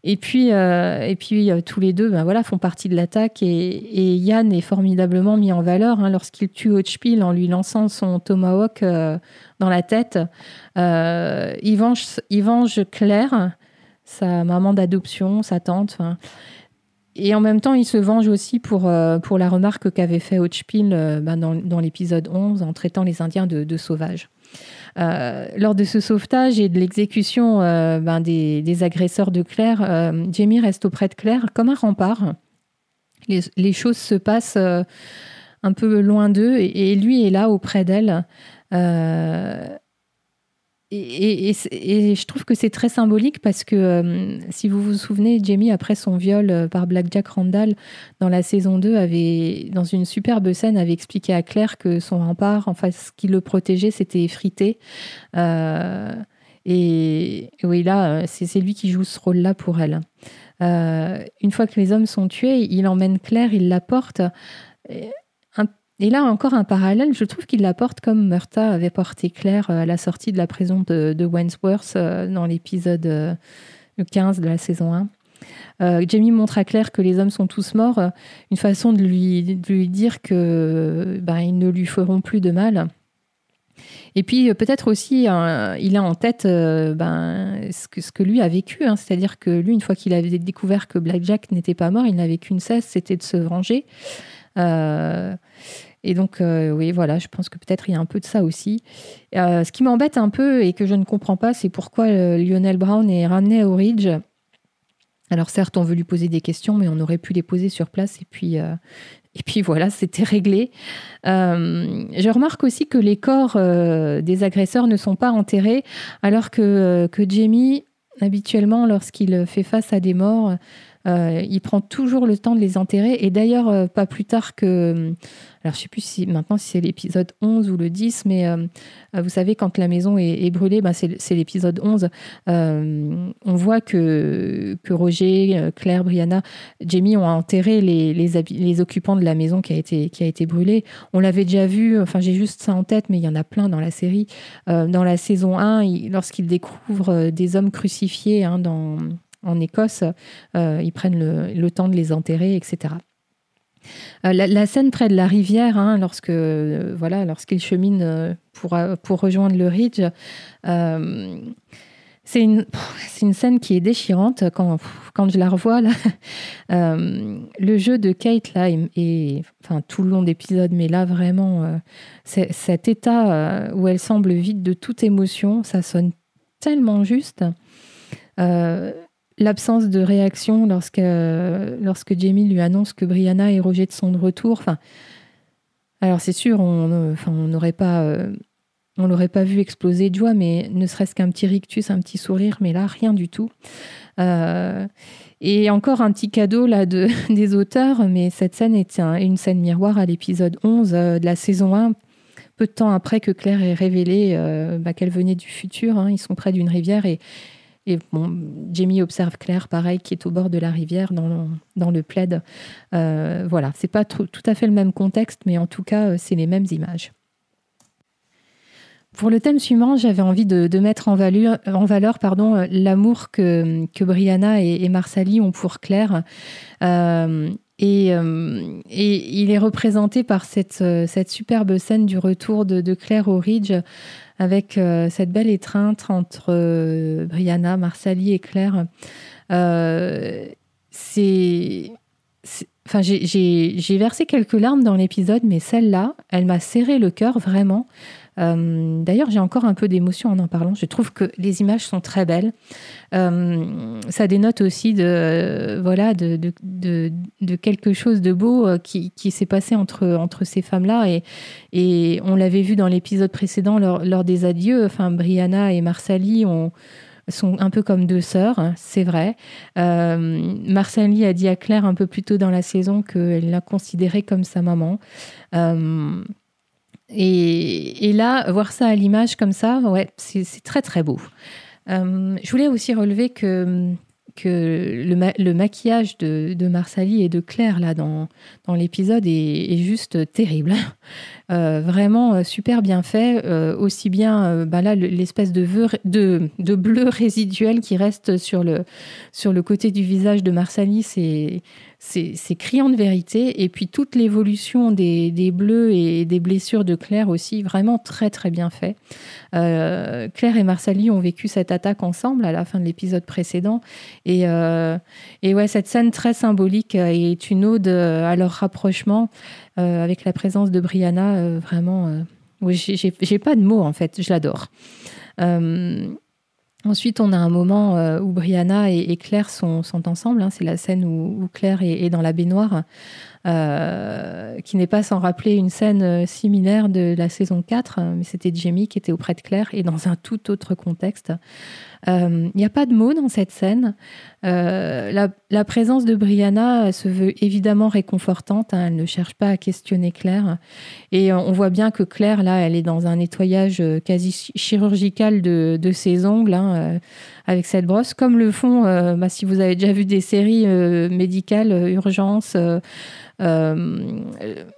et puis, euh, et puis tous les deux ben voilà, font partie de l'attaque et, Yann est formidablement mis en valeur hein, lorsqu'il tue Hotchpil en lui lançant son tomahawk dans la tête. il, venge, il venge Claire, sa maman d'adoption, sa tante. Et en même temps, il se venge aussi pour, euh, pour la remarque qu'avait fait Hotchpil euh, ben, dans, dans l'épisode 11 en traitant les Indiens de, sauvages. Euh, lors de ce sauvetage et de l'exécution ben, des, des, agresseurs de Claire, Jamie reste auprès de Claire comme un rempart. Les, les choses se passent un peu loin d'eux et, et, lui est là auprès d'elle. Et, je trouve que c'est très symbolique parce que, euh, si vous vous souvenez, Jamie, après son viol euh, par Black Jack Randall dans la saison 2, avait, dans une superbe scène, avait expliqué à Claire que son rempart, enfin, ce qui le protégeait, c'était effrité. Euh, et oui, là, c'est lui qui joue ce rôle-là pour elle. une fois que les hommes sont tués, il emmène Claire, il la porte. Et là, encore un parallèle, je trouve qu'il la porte comme Murta avait porté Claire euh, à la sortie de la prison de, de Wentworth euh, dans l'épisode 15 euh, de la saison 1. Jamie montre à Claire que les hommes sont tous morts, une façon de lui, lui dire que ben, ne lui feront plus de mal. Et puis peut-être aussi, il a en tête ben, ce, que, lui a vécu, hein. c'est-à-dire que lui, une fois qu'il avait découvert que Black Jack n'était pas mort, il n'avait qu'une cesse, c'était de se venger. Euh, et donc, euh, oui, voilà, je pense que peut-être il y a un peu de ça aussi. Euh, ce qui m'embête un peu et que je ne comprends pas, c'est pourquoi Lionel Brown est ramené au Ridge. Alors certes, on veut lui poser des questions, mais on aurait pu les poser sur place et puis, et puis voilà, c'était réglé. je remarque aussi que les corps des agresseurs ne sont pas enterrés, alors que, que Jamie, habituellement, lorsqu'il fait face à des morts, il prend toujours le temps de les enterrer. Et d'ailleurs, pas plus tard que alors je sais plus si maintenant si c'est l'épisode 11 ou le 10, mais euh, vous savez, quand la maison est, brûlée, ben c'est l'épisode 11. Euh, on voit que, que Roger, euh, Claire, Brianna, Jamie ont enterré les, les, les, occupants de la maison qui a été, qui a été brûlée. On l'avait déjà vu, enfin j'ai juste ça en tête, mais il y en a plein dans la série. dans la saison 1, lorsqu'ils découvrent des hommes crucifiés hein, dans, en Écosse, ils prennent le, temps de les enterrer, etc. Euh, la, scène près de la rivière, hein, lorsque euh, voilà, euh, pour, pour rejoindre le Ridge, c'est une, une scène qui est déchirante quand, quand je la revois là. le jeu de Kate là, et, enfin tout le long d'épisode, mais là vraiment, cet état où elle semble vide de toute émotion, ça sonne tellement juste l'absence de réaction lorsque, lorsque Jamie lui annonce que Brianna est Roger de son retour. Enfin, alors c'est sûr, on n'aurait pas, euh, on l'aurait pas vu exploser de joie, mais ne serait-ce qu'un petit rictus, un petit sourire, mais là rien du tout. Euh, et encore un petit cadeau là de, des auteurs, mais cette scène est une scène miroir à l'épisode 11 euh, de la saison 1 peu de temps après que Claire ait révélé bah, qu'elle venait du futur. Hein. ils sont près d'une rivière et, et bon, Jamie observe Claire, pareil, qui est au bord de la rivière dans le, dans le plaid. Euh, voilà, c'est pas tout, à fait le même contexte, mais en tout cas, euh, c'est les mêmes images. Pour le thème suivant, j'avais envie de, mettre en valeur, euh, l'amour que, Brianna et, Marsali ont pour Claire. et, et, il est représenté par cette, superbe scène du retour de Claire au Ridge, avec euh, cette belle étreinte entre euh, Brianna, Marsali et Claire. Euh, j'ai versé quelques larmes dans l'épisode, mais celle-là, elle m'a serré le cœur vraiment. Euh, d'ailleurs, j'ai encore un peu d'émotion en en parlant. Je trouve que les images sont très belles. Euh, ça dénote aussi de, voilà, de, de, quelque chose de beau euh, qui, s'est passé entre, entre ces femmes-là. Et, et on l'avait vu dans l'épisode précédent lors, des adieux. Enfin, Brianna et Marsali ont sont un peu comme deux sœurs, hein, c'est vrai. Euh, Marsali a dit à Claire un peu plus tôt dans la saison qu'elle l'a considérée comme sa maman. Et, là, voir ça à l'image comme ça, ouais, c'est très très beau. Euh, je voulais aussi relever que, le, maquillage de, Marsali et de Claire dans l'épisode est, juste terrible. Euh, vraiment euh, super bien fait. aussi bien bah là l'espèce de, de, de, bleu résiduel qui reste sur le, sur le côté du visage de Marsali, c'est c'est criant de vérité. Et puis toute l'évolution des, bleus et des blessures de Claire aussi, vraiment très très bien fait. Euh, Claire et Marsali ont vécu cette attaque ensemble à la fin de l'épisode précédent. Et, euh, et ouais, cette scène très symbolique est une ode à leur rapprochement euh, avec la présence de Brianna. vraiment, oui, j'ai pas de mots en fait, je l'adore. Ensuite, on a un moment euh, où Brianna et, Claire sont, ensemble. Hein. C'est la scène où, Claire est, dans la baignoire, euh, qui n'est pas sans rappeler une scène euh, similaire de la saison 4, mais c'était Jamie qui était auprès de Claire et dans un tout autre contexte. Il n'y a pas de mots dans cette scène. La, la, présence de Brianna se veut évidemment réconfortante. Hein. Elle ne cherche pas à questionner Claire. Et on voit bien que Claire, là, elle est dans un nettoyage quasi chirurgical de, ses ongles. Hein. Euh, avec cette brosse, comme le font, euh, bah, si vous avez déjà vu des séries euh, médicales, urgences,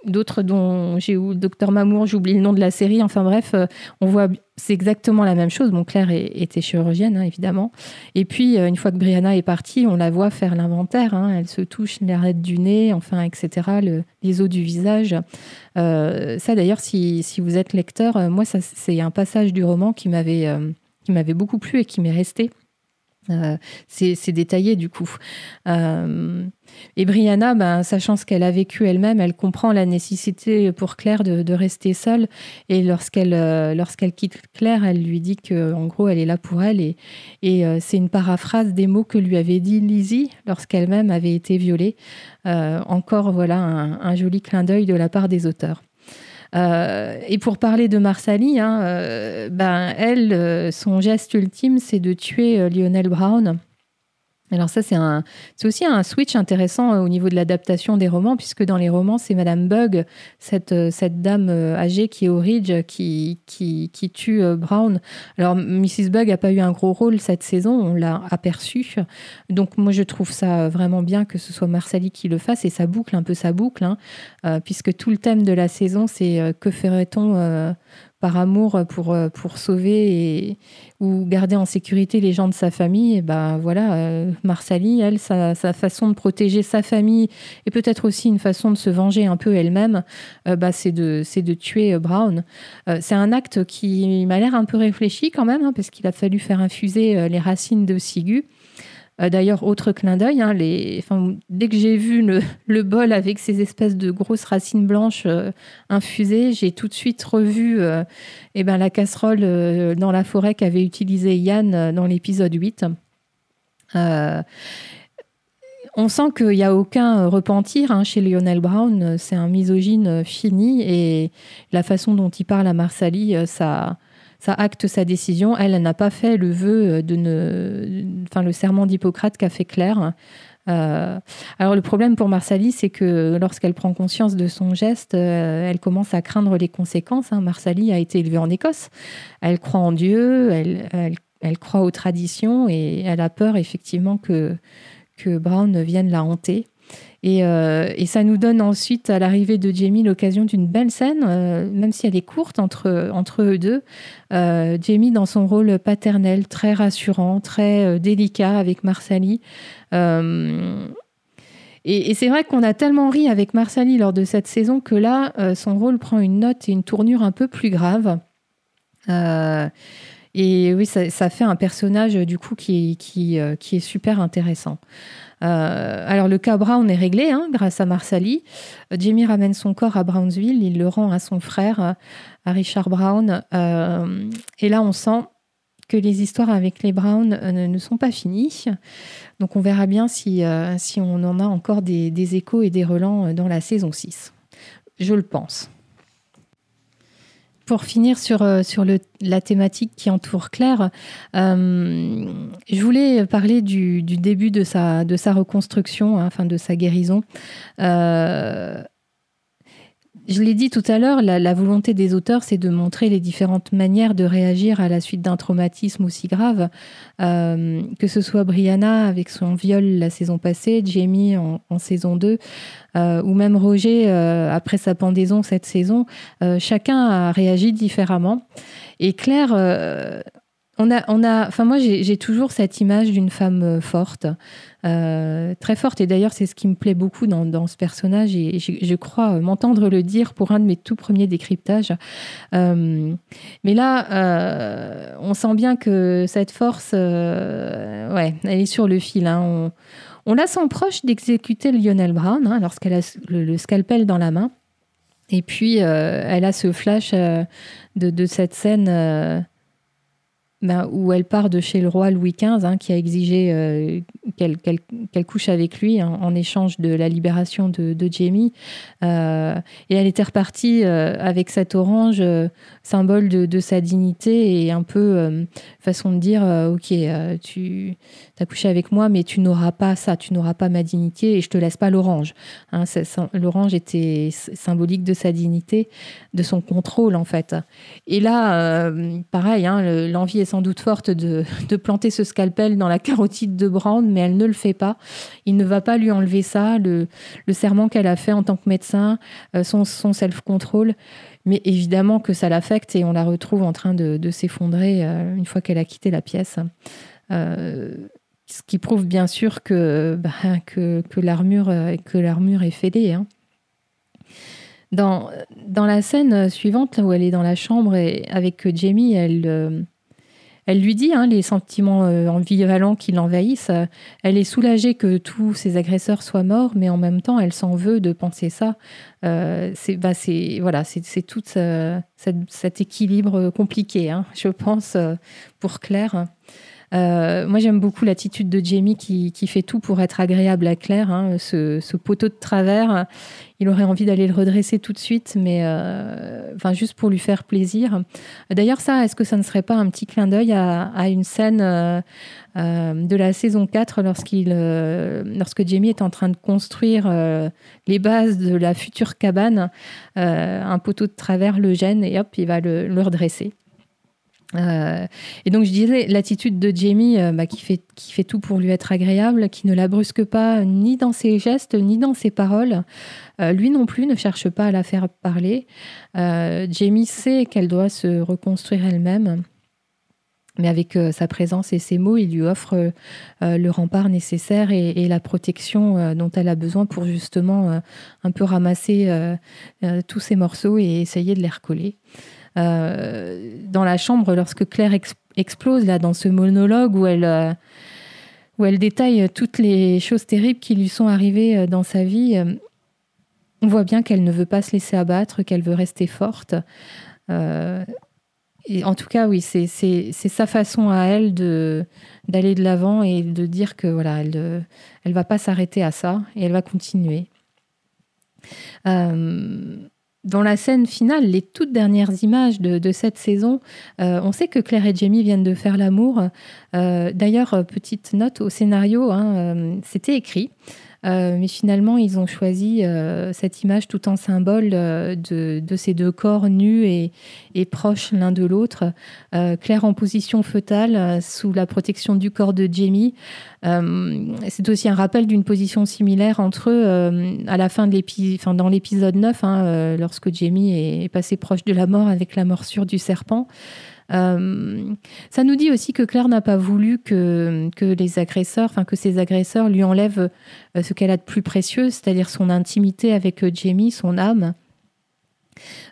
d'autres dont j'ai eu Docteur Mamour, j'oublie le nom de la série, enfin bref, on voit, c'est exactement la même chose. Bon, Claire était chirurgienne, hein, évidemment. Et puis, une fois que Brianna est partie, on la voit faire l'inventaire. Hein. elle se touche l'arête du nez, enfin, etc., les os du visage. ça, d'ailleurs, si, si, vous êtes lecteur, moi, ça, c'est un passage du roman qui m'avait qui m'avait beaucoup plu et qui m'est resté. Euh, c'est détaillé du coup. Euh, et Brianna, ben, sachant ce qu'elle a vécu elle-même, elle comprend la nécessité pour Claire de, rester seule. Et lorsqu'elle euh, lorsqu'elle quitte Claire, elle lui dit que en gros, elle est là pour elle. Et, c'est une paraphrase des mots que lui avait dit Lizzie lorsqu'elle-même avait été violée. encore voilà un joli clin d'œil de la part des auteurs. Euh, et pour parler de Marsali, hein, euh, ben, elle, euh, son geste ultime, c'est de tuer Lionel Brown. Alors ça, c'est aussi un switch intéressant euh, au niveau de l'adaptation des romans, puisque dans les romans, c'est Madame Bug, cette, euh, dame euh, âgée qui est au Ridge, qui, qui, qui tue Brown. Alors Mrs. Bug n'a pas eu un gros rôle cette saison, on l'a aperçu. Donc moi, je trouve ça vraiment bien que ce soit Marsali qui le fasse, et ça boucle un peu sa boucle, hein, puisque tout le thème de la saison, c'est que ferait-on par amour pour, euh, pour sauver et, ou garder en sécurité les gens de sa famille, et ben voilà, euh, Marsali, elle, sa, façon de protéger sa famille et peut-être aussi une façon de se venger un peu elle-même, euh, bah, c'est de, de tuer Brown. c'est un acte qui m'a l'air un peu réfléchi quand même, hein, parce qu'il a fallu faire infuser les racines de Sigu. Euh, d'ailleurs, autre clin d'œil, hein, dès que j'ai vu le, bol avec ces espèces de grosses racines blanches euh, infusées, j'ai tout de suite revu euh, eh ben, la casserole dans la forêt qu'avait utilisée Yann dans l'épisode 8. on sent qu'il n'y a aucun repentir hein, chez Lionel Brown. C'est un misogyne fini et la façon dont il parle à Marsali, ça, ça acte sa décision. Elle, n'a pas fait le vœu de ne, enfin le serment d'Hippocrate qu'a fait Claire. Euh, alors le problème pour Marsali, c'est que lorsqu'elle prend conscience de son geste, euh, elle commence à craindre les conséquences. Hein. Marsali a été élevée en Écosse. Elle croit en Dieu, elle, elle, croit aux traditions et elle a peur effectivement que, que Brown vienne la hanter. Euh, et, ça nous donne ensuite, à l'arrivée de Jamie, l'occasion d'une belle scène, euh, même si elle est courte entre, entre eux deux. Euh, Jamie dans son rôle paternel, très rassurant, très délicat avec Marsali. et, c'est vrai qu'on a tellement ri avec Marsali lors de cette saison que là, son rôle prend une note et une tournure un peu plus grave. et oui, ça, ça, fait un personnage du coup qui, qui, qui est super intéressant. Euh, alors le cas Brown est réglé hein, grâce à Marsali. Jamie ramène son corps à Brownsville, il le rend à son frère, à Richard Brown. Euh, et là, on sent que les histoires avec les Brown euh, ne sont pas finies. Donc on verra bien si, si on en a encore des, des échos et des relents dans la saison 6. Je le pense. Pour finir sur, euh, sur le, la thématique qui entoure Claire, euh, je voulais parler du, du, début de sa, de sa reconstruction, hein, enfin de sa guérison. Euh, je l'ai dit tout à l'heure, la, volonté des auteurs, c'est de montrer les différentes manières de réagir à la suite d'un traumatisme aussi grave, euh, que ce soit Brianna avec son viol la saison passée, Jamie en, saison 2, euh, ou même Roger euh, après sa pendaison cette saison. chacun a réagi différemment. Et Claire on a, on a, enfin moi j'ai toujours cette image d'une femme euh, forte, euh, très forte. Et d'ailleurs c'est ce qui me plaît beaucoup dans, ce personnage et je, crois m'entendre le dire pour un de mes tout premiers décryptages. Euh, mais là, on sent bien que cette force, ouais, elle est sur le fil. Hein. On, la sent proche d'exécuter Lionel Brown hein, lorsqu'elle a le, scalpel dans la main. Et puis elle a ce flash de, de, cette scène ben, où elle part de chez le roi Louis XV, hein, qui a exigé euh, qu'elle couche avec lui en, échange de la libération de, Jamie. Euh, et elle était repartie euh, avec cette orange, symbole de, sa dignité et un peu façon de dire, ok, tu as couché avec moi, mais tu n'auras pas ça, tu n'auras pas ma dignité et je te laisse pas l'orange. Hein, l'orange était symbolique de sa dignité, de son contrôle en fait. Et là, pareil, hein, l'envie est sans doute forte de, planter ce scalpel dans la carotide de Brand, mais elle ne le fait pas. Il ne va pas lui enlever ça, le, serment qu'elle a fait en tant que médecin, euh, son, self-control. Mais évidemment que ça l'affecte et on la retrouve en train de, s'effondrer euh, une fois qu'elle a quitté la pièce. Euh, ce qui prouve bien sûr que, bah, que, que l'armure est fêlée. Hein. Dans, dans la scène suivante, où elle est dans la chambre et avec Jamie, elle, elle lui dit hein, les sentiments euh, qui l'envahissent. elle est soulagée que tous ses agresseurs soient morts, mais en même temps, elle s'en veut de penser ça. Euh, c'est bah, voilà, c'est tout cet équilibre compliqué, hein, je pense, pour Claire. Moi, j'aime beaucoup l'attitude de Jamie qui, fait tout pour être agréable à Claire. Hein. ce, poteau de travers, il aurait envie d'aller le redresser tout de suite, mais enfin juste pour lui faire plaisir. D'ailleurs, ça, est-ce que ça ne serait pas un petit clin d'œil à, une scène de la saison 4 lorsqu'il, lorsque Jamie est en train de construire les bases de la future cabane Un poteau de travers le gêne et hop, il va le redresser. Euh, et donc je disais l'attitude de Jamie euh, bah, qui, fait, tout pour lui être agréable, qui ne la brusque pas ni dans ses gestes ni dans ses paroles. Euh, lui non plus ne cherche pas à la faire parler. Jamie sait qu'elle doit se reconstruire elle-même. Mais avec sa présence et ses mots, il lui offre le rempart nécessaire et, et la protection dont elle a besoin pour justement un peu ramasser tous ces morceaux et essayer de les recoller. Euh, dans la chambre lorsque Claire explose là dans ce monologue où elle euh, où elle détaille toutes les choses terribles qui lui sont arrivées euh, dans sa vie. On voit bien qu'elle ne veut pas se laisser abattre, qu'elle veut rester forte. et en tout cas, oui, c'est sa façon à elle d'aller de l'avant et de dire que voilà, elle elle va pas s'arrêter à ça et elle va continuer. Dans la scène finale, les toutes dernières images de, cette saison, euh, on sait que Claire et Jamie viennent de faire l'amour. Euh, d'ailleurs, petite note au scénario, hein, euh, c'était écrit. Euh, mais finalement, ils ont choisi euh, cette image tout en symbole euh, de, ces deux corps nus et, proches l'un de l'autre. Claire en position fœtale sous la protection du corps de Jamie. C'est aussi un rappel d'une position similaire entre eux à la fin de l'épisode, enfin, dans l'épisode 9, hein, lorsque Jamie est passé proche de la mort avec la morsure du serpent. Euh, ça nous dit aussi que Claire n'a pas voulu que, que les agresseurs, enfin que ses agresseurs lui enlèvent euh, ce qu'elle a de plus précieux, c'est-à-dire son intimité avec euh, Jamie, son âme.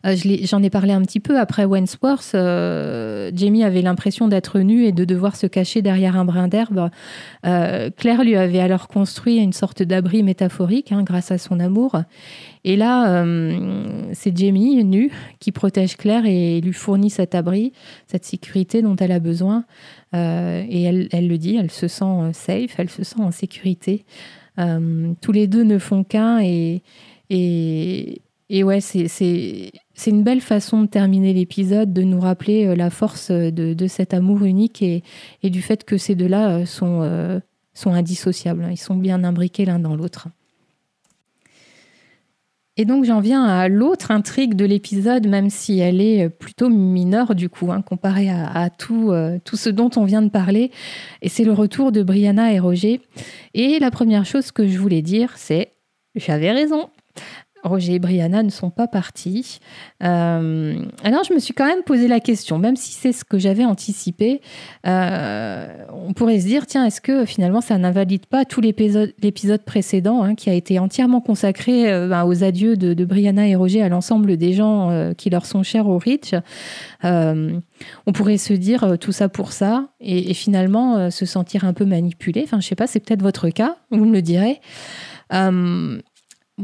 Euh, j'en ai, parlé un petit peu après Wentworth. Euh, Jamie avait l'impression d'être nu et de devoir se cacher derrière un brin d'herbe. Euh, Claire lui avait alors construit une sorte d'abri métaphorique hein, grâce à son amour. Et là, c'est Jamie, nu, qui protège Claire et lui fournit cet abri, cette sécurité dont elle a besoin. et elle, elle, le dit, elle se sent safe, elle se sent en sécurité. tous les deux ne font qu'un et, et, et ouais, c'est une belle façon de terminer l'épisode, de nous rappeler euh, la force de, de cet amour unique et, et, du fait que ces deux-là euh, sont, euh, sont indissociables. Ils sont bien imbriqués l'un dans l'autre. Et donc j'en viens à l'autre intrigue de l'épisode, même si elle est plutôt mineure du coup, hein, comparée à, tout, tout ce dont on vient de parler. Et c'est le retour de Brianna et Roger. Et la première chose que je voulais dire, c'est j'avais raison. Roger et Brianna ne sont pas partis. Euh, alors je me suis quand même posé la question, même si c'est ce que j'avais anticipé, euh, on pourrait se dire, tiens, est-ce que finalement ça n'invalide pas tout l'épisode précédent hein, qui a été entièrement consacré euh, ben, aux adieux de, Brianna et Roger à l'ensemble des gens qui leur sont chers au Rich On pourrait se dire tout ça pour ça et, et finalement se sentir un peu manipulé. Enfin, je sais pas, c'est peut-être votre cas, vous me le direz.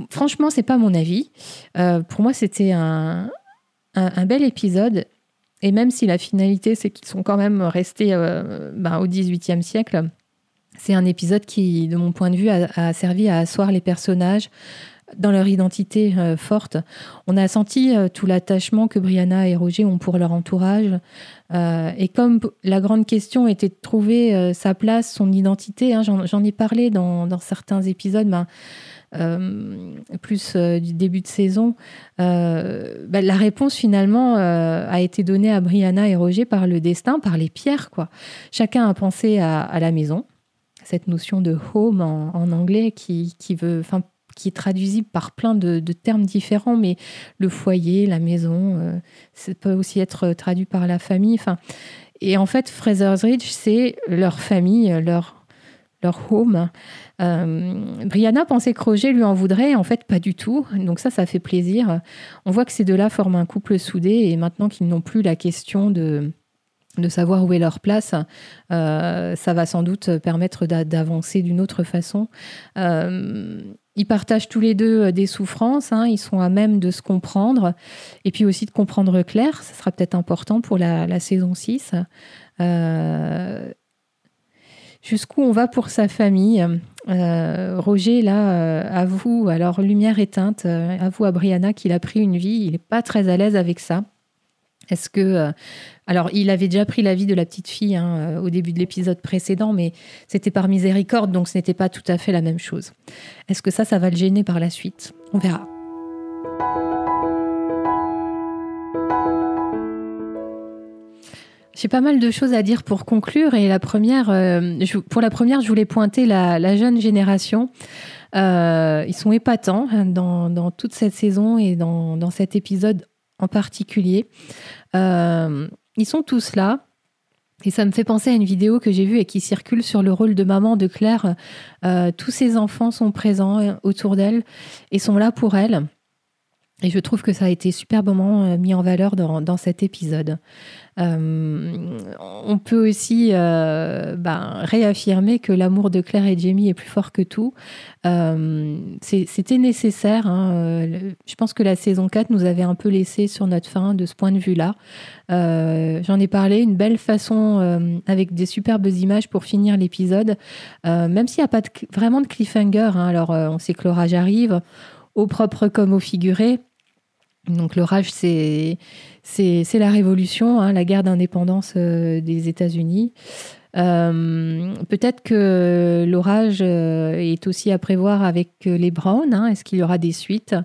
Franchement, c'est pas mon avis. Euh, pour moi, c'était un, bel épisode. Et même si la finalité, c'est qu'ils sont quand même restés euh, ben, au XVIIIe siècle, c'est un épisode qui, de mon point de vue, a, servi à asseoir les personnages dans leur identité euh, forte. On a senti tout l'attachement que Brianna et Roger ont pour leur entourage. et comme la grande question était de trouver sa place, son identité, hein, j'en ai parlé dans, certains épisodes, ben, plus euh, du début de saison, euh, bah, la réponse finalement a été donnée à Brianna et Roger par le destin, par les pierres. Quoi. Chacun a pensé à, la maison, cette notion de home en, anglais qui, qui veut, qui est traduisible par plein de, termes différents, mais le foyer, la maison, ça peut aussi être traduit par la famille. Et en fait, Fraser's Ridge, c'est leur famille, leur, leur home. Euh, Brianna pensait que Roger lui en voudrait, en fait pas du tout. Donc ça, ça fait plaisir. On voit que ces deux-là forment un couple soudé et maintenant qu'ils n'ont plus la question de, de savoir où est leur place, euh, ça va sans doute permettre d'avancer d'une autre façon. Euh, ils partagent tous les deux des souffrances, hein. ils sont à même de se comprendre et puis aussi de comprendre Claire, ça sera peut-être important pour la, la saison 6. Jusqu'où on va pour sa famille. Roger, là, avoue, alors lumière éteinte, avoue à Brianna qu'il a pris une vie, il n'est pas très à l'aise avec ça. Est-ce que. Euh, alors, il avait déjà pris la vie de la petite fille hein, euh, au début de l'épisode précédent, mais c'était par miséricorde, donc ce n'était pas tout à fait la même chose. Est-ce que ça, ça va le gêner par la suite? On verra. J'ai pas mal de choses à dire pour conclure. Et la première, euh, pour la première, je voulais pointer la, jeune génération. ils sont épatants hein, dans, toute cette saison et dans, cet épisode en particulier. Euh, ils sont tous là. Et ça me fait penser à une vidéo que j'ai vue et qui circule sur le rôle de maman de Claire. Euh, tous ses enfants sont présents euh, autour d'elle et sont là pour elle. Et je trouve que ça a été superbement mis en valeur dans cet épisode. Euh, on peut aussi euh, ben, réaffirmer que l'amour de Claire et Jamie est plus fort que tout. Euh, c'était nécessaire. Hein, je pense que la saison 4 nous avait un peu laissé sur notre fin de ce point de vue-là. J'en ai parlé, une belle façon avec des superbes images pour finir l'épisode, même s'il n'y a pas vraiment de cliffhanger. Hein. alors, on sait que l'orage arrive, au propre comme au figuré. Donc l'orage, c'est la révolution, hein, la guerre d'indépendance euh, des États-Unis. Euh, peut-être que l'orage euh, est aussi à prévoir avec les Browns. Hein. Est-ce qu'il y aura des suites?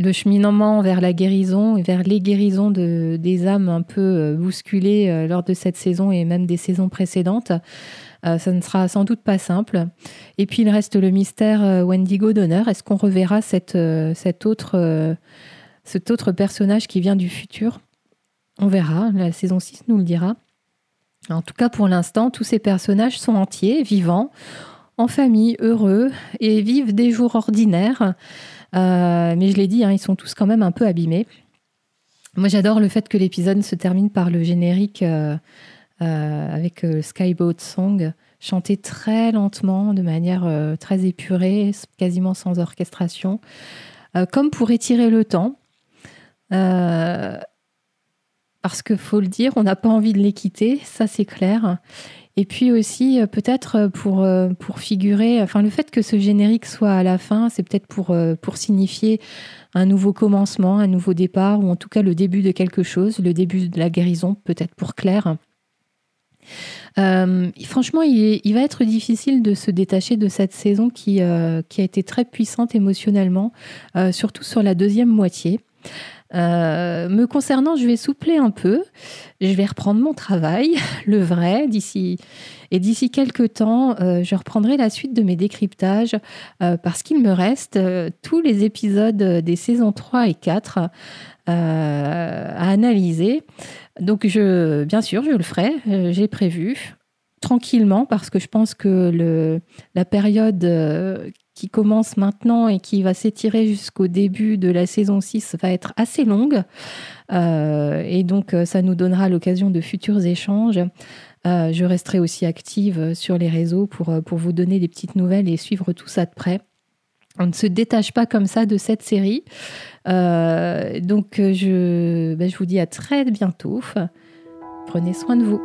Le cheminement vers la guérison et vers les guérisons de, des âmes un peu bousculées lors de cette saison et même des saisons précédentes. Euh, ça ne sera sans doute pas simple. Et puis il reste le mystère euh, Wendigo Donner. Est-ce qu'on reverra euh, cet, autre, cet autre personnage qui vient du futur? On verra, la saison 6 nous le dira. En tout cas, pour l'instant, tous ces personnages sont entiers, vivants, en famille, heureux et vivent des jours ordinaires. mais je l'ai dit, hein, ils sont tous quand même un peu abîmés. Moi, j'adore le fait que l'épisode se termine par le générique avec euh, Skyboat Song, chanté très lentement, de manière euh, très épurée, quasiment sans orchestration, comme pour étirer le temps. parce que faut le dire, on n'a pas envie de les quitter, ça c'est clair. Et puis aussi, peut-être pour, pour figurer, enfin le fait que ce générique soit à la fin, c'est peut-être pour, pour signifier un nouveau commencement, un nouveau départ, ou en tout cas le début de quelque chose, le début de la guérison, peut-être pour Claire. Euh, franchement, il, va être difficile de se détacher de cette saison qui, euh, a été très puissante émotionnellement, euh, surtout sur la deuxième moitié. Me concernant, je vais soupler un peu. Je vais reprendre mon travail, le vrai, d'ici. Et d'ici quelques temps, je reprendrai la suite de mes décryptages parce qu'il me reste tous les épisodes des saisons 3 et 4 à analyser. Donc, je, bien sûr, je le ferai, euh, j'ai prévu, tranquillement, parce que je pense que la période euh, qui commence maintenant et qui va s'étirer jusqu'au début de la saison 6 va être assez longue. Euh, et donc, ça nous donnera l'occasion de futurs échanges. je resterai aussi active sur les réseaux pour, pour vous donner des petites nouvelles et suivre tout ça de près. On ne se détache pas comme ça de cette série. Euh, donc je, ben, je vous dis à très bientôt. Prenez soin de vous.